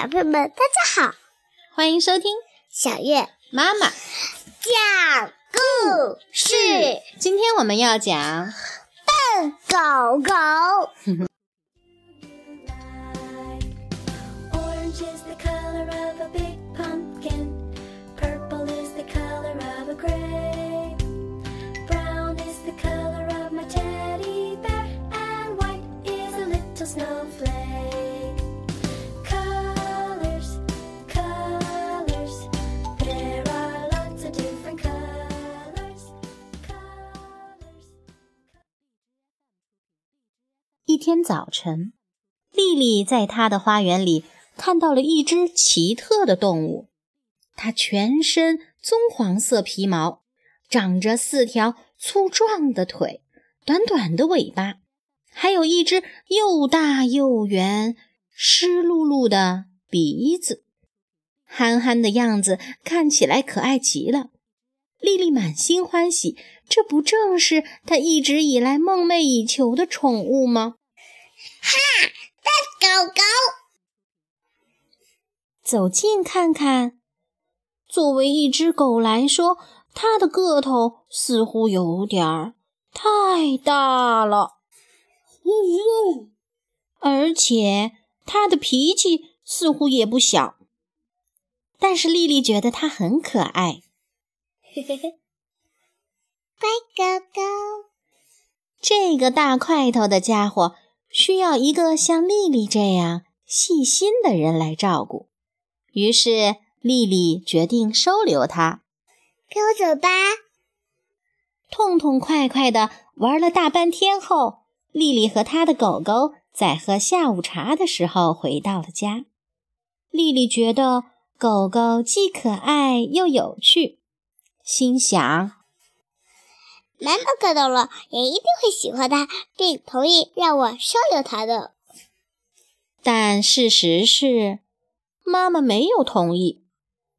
小朋友们，大家好，欢迎收听小月妈妈讲故事。今天我们要讲笨狗狗。天早晨，丽丽在她的花园里看到了一只奇特的动物。它全身棕黄色皮毛，长着四条粗壮的腿，短短的尾巴，还有一只又大又圆、湿漉漉的鼻子，憨憨的样子看起来可爱极了。丽丽满心欢喜，这不正是她一直以来梦寐以求的宠物吗？狗狗，走近看看。作为一只狗来说，它的个头似乎有点儿太大了，呜呜，而且它的脾气似乎也不小。但是丽丽觉得它很可爱。嘿嘿嘿，乖狗狗，这个大块头的家伙需要一个像丽丽这样细心的人来照顾，于是丽丽决定收留它。跟我走吧。痛痛快快地玩了大半天后，丽丽和她的狗狗在喝下午茶的时候回到了家。丽丽觉得狗狗既可爱又有趣，心想：妈妈看到了，也一定会喜欢它，并同意让我收留它的。但事实是，妈妈没有同意。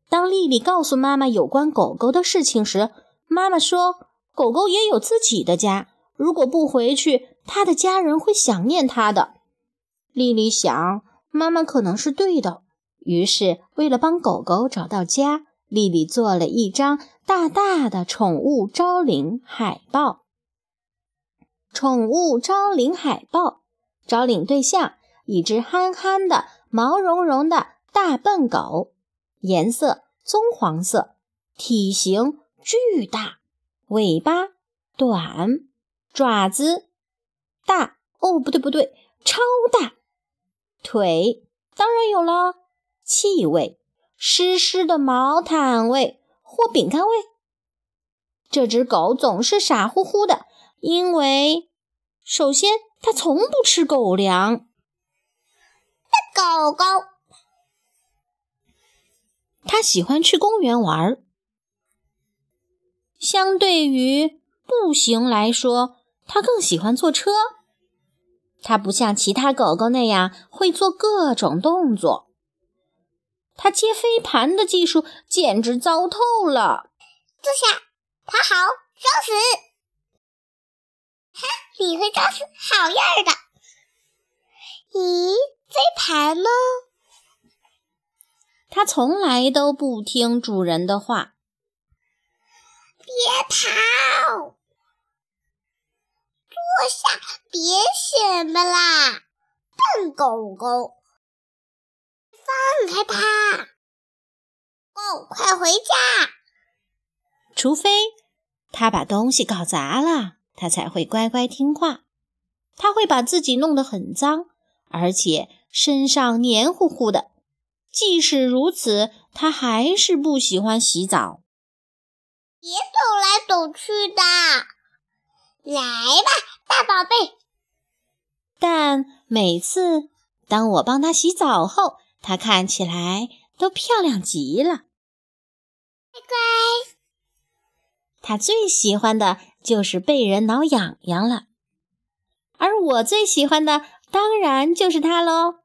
当丽丽告诉妈妈有关狗狗的事情时，妈妈说：“狗狗也有自己的家，如果不回去，它的家人会想念它的。”丽丽想，妈妈可能是对的，于是为了帮狗狗找到家，丽丽做了一张大大的宠物招领海报。宠物招领海报，招领对象。一只憨憨的、毛茸茸的大笨狗，颜色棕黄色，体型巨大，尾巴短，爪子大哦，不对不对，超大，腿当然有了，气味湿湿的毛毯味或饼干味。这只狗总是傻乎乎的，因为首先它从不吃狗粮。狗狗，它喜欢去公园玩儿。相对于步行来说，它更喜欢坐车。它不像其他狗狗那样会做各种动作。他接飞盘的技术简直糟透了。坐下，爬好，装死。哈，你会装死，好样的！咦？飞盘呢？它从来都不听主人的话。别跑！坐下，别什么啦，笨狗狗！放开他！哦，快回家！除非他把东西搞砸了，他才会乖乖听话。他会把自己弄得很脏，而且。身上黏糊糊的，即使如此，他还是不喜欢洗澡。别走来走去的，来吧，大宝贝。但每次当我帮他洗澡后，它看起来都漂亮极了。乖乖，它最喜欢的就是被人挠痒痒了，而我最喜欢的当然就是它喽。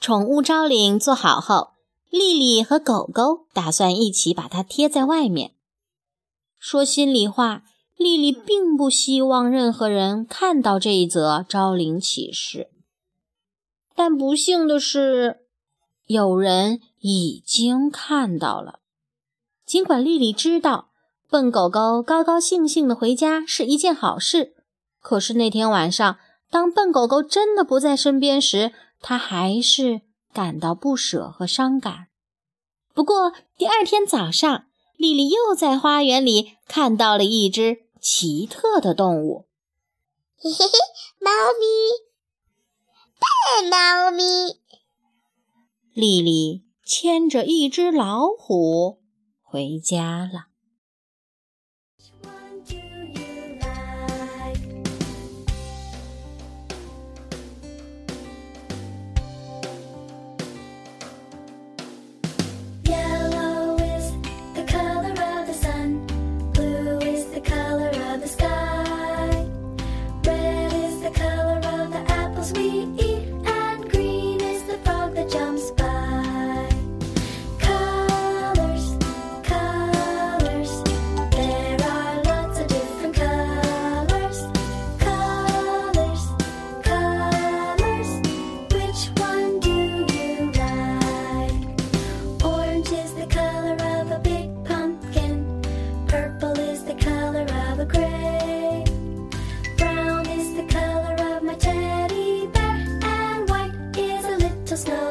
宠物招领做好后，丽丽和狗狗打算一起把它贴在外面。说心里话，丽丽并不希望任何人看到这一则招领启事。但不幸的是，有人已经看到了。尽管丽丽知道笨狗狗高高兴兴的回家是一件好事，可是那天晚上，当笨狗狗真的不在身边时，她还是感到不舍和伤感。不过第二天早上，丽丽又在花园里看到了一只奇特的动物。嘿嘿嘿，猫咪，大猫咪，丽丽牵着一只老虎回家了。just know